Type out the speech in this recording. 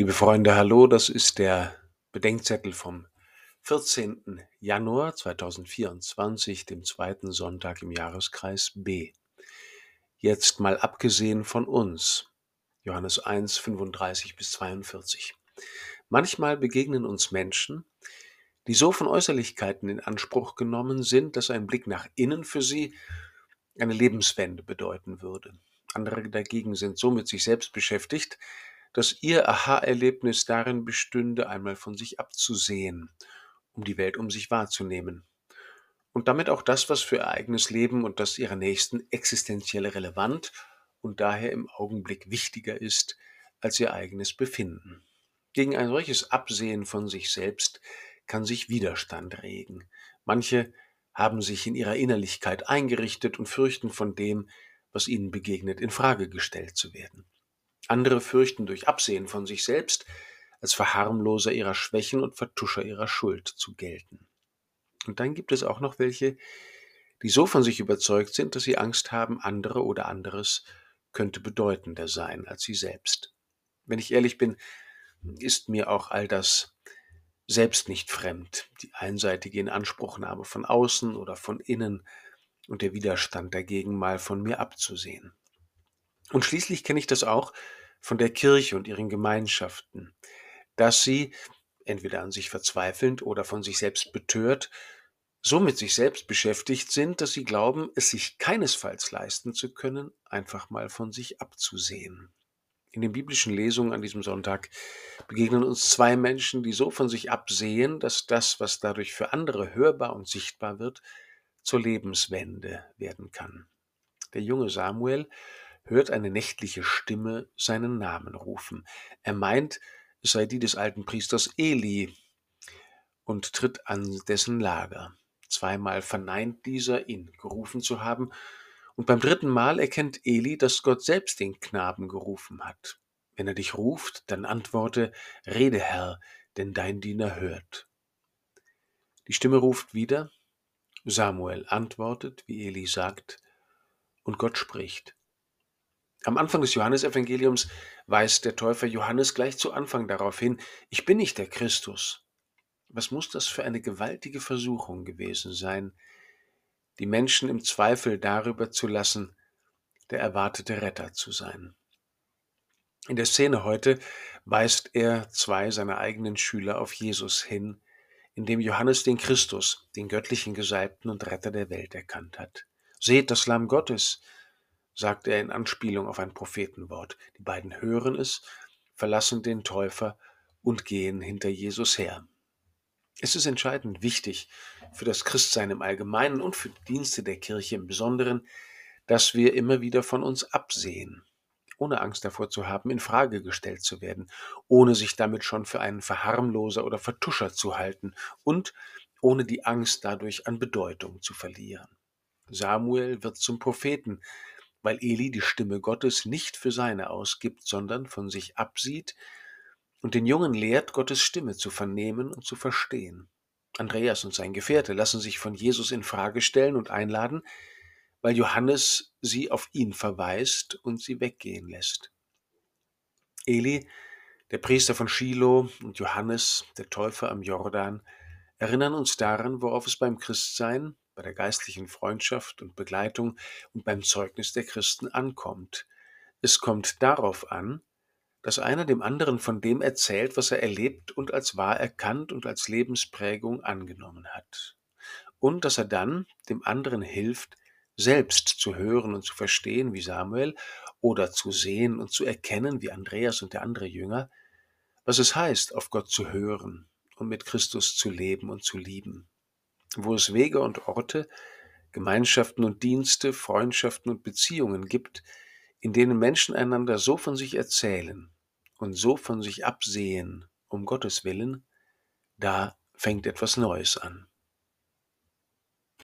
Liebe Freunde, hallo, das ist der Bedenkzettel vom 14. Januar 2024, dem zweiten Sonntag im Jahreskreis B. Jetzt mal abgesehen von uns. Johannes 1, 35 bis 42. Manchmal begegnen uns Menschen, die so von Äußerlichkeiten in Anspruch genommen sind, dass ein Blick nach innen für sie eine Lebenswende bedeuten würde. Andere dagegen sind so mit sich selbst beschäftigt, dass ihr Aha-Erlebnis darin bestünde, einmal von sich abzusehen, um die Welt um sich wahrzunehmen. Und damit auch das, was für ihr eigenes Leben und das ihrer Nächsten existenziell relevant und daher im Augenblick wichtiger ist als ihr eigenes Befinden. Gegen ein solches Absehen von sich selbst kann sich Widerstand regen. Manche haben sich in ihrer Innerlichkeit eingerichtet und fürchten von dem, was ihnen begegnet, in Frage gestellt zu werden. Andere fürchten durch Absehen von sich selbst als Verharmloser ihrer Schwächen und Vertuscher ihrer Schuld zu gelten. Und dann gibt es auch noch welche, die so von sich überzeugt sind, dass sie Angst haben, andere oder anderes könnte bedeutender sein als sie selbst. Wenn ich ehrlich bin, ist mir auch all das selbst nicht fremd, die einseitige Inanspruchnahme von außen oder von innen und der Widerstand dagegen mal von mir abzusehen. Und schließlich kenne ich das auch von der Kirche und ihren Gemeinschaften, dass sie, entweder an sich verzweifelnd oder von sich selbst betört, so mit sich selbst beschäftigt sind, dass sie glauben, es sich keinesfalls leisten zu können, einfach mal von sich abzusehen. In den biblischen Lesungen an diesem Sonntag begegnen uns zwei Menschen, die so von sich absehen, dass das, was dadurch für andere hörbar und sichtbar wird, zur Lebenswende werden kann. Der junge Samuel hört eine nächtliche Stimme seinen Namen rufen. Er meint, es sei die des alten Priesters Eli und tritt an dessen Lager. Zweimal verneint dieser, ihn gerufen zu haben, und beim dritten Mal erkennt Eli, dass Gott selbst den Knaben gerufen hat. Wenn er dich ruft, dann antworte, Rede, Herr, denn dein Diener hört. Die Stimme ruft wieder, Samuel antwortet, wie Eli sagt, und Gott spricht. Am Anfang des Johannesevangeliums weist der Täufer Johannes gleich zu Anfang darauf hin, ich bin nicht der Christus. Was muss das für eine gewaltige Versuchung gewesen sein, die Menschen im Zweifel darüber zu lassen, der erwartete Retter zu sein. In der Szene heute weist er zwei seiner eigenen Schüler auf Jesus hin, indem Johannes den Christus, den göttlichen Gesalbten und Retter der Welt erkannt hat. Seht das Lamm Gottes, sagt er in Anspielung auf ein Prophetenwort. Die beiden hören es, verlassen den Täufer und gehen hinter Jesus her. Es ist entscheidend wichtig für das Christsein im Allgemeinen und für die Dienste der Kirche im Besonderen, dass wir immer wieder von uns absehen, ohne Angst davor zu haben, in Frage gestellt zu werden, ohne sich damit schon für einen Verharmloser oder Vertuscher zu halten und ohne die Angst dadurch an Bedeutung zu verlieren. Samuel wird zum Propheten, weil Eli die Stimme Gottes nicht für seine ausgibt, sondern von sich absieht und den Jungen lehrt, Gottes Stimme zu vernehmen und zu verstehen. Andreas und sein Gefährte lassen sich von Jesus in Frage stellen und einladen, weil Johannes sie auf ihn verweist und sie weggehen lässt. Eli, der Priester von Shiloh und Johannes, der Täufer am Jordan, erinnern uns daran, worauf es beim Christsein, bei der geistlichen Freundschaft und Begleitung und beim Zeugnis der Christen ankommt. Es kommt darauf an, dass einer dem anderen von dem erzählt, was er erlebt und als wahr erkannt und als Lebensprägung angenommen hat. Und dass er dann dem anderen hilft, selbst zu hören und zu verstehen wie Samuel oder zu sehen und zu erkennen wie Andreas und der andere Jünger, was es heißt, auf Gott zu hören und mit Christus zu leben und zu lieben wo es Wege und Orte, Gemeinschaften und Dienste, Freundschaften und Beziehungen gibt, in denen Menschen einander so von sich erzählen und so von sich absehen, um Gottes willen, da fängt etwas Neues an.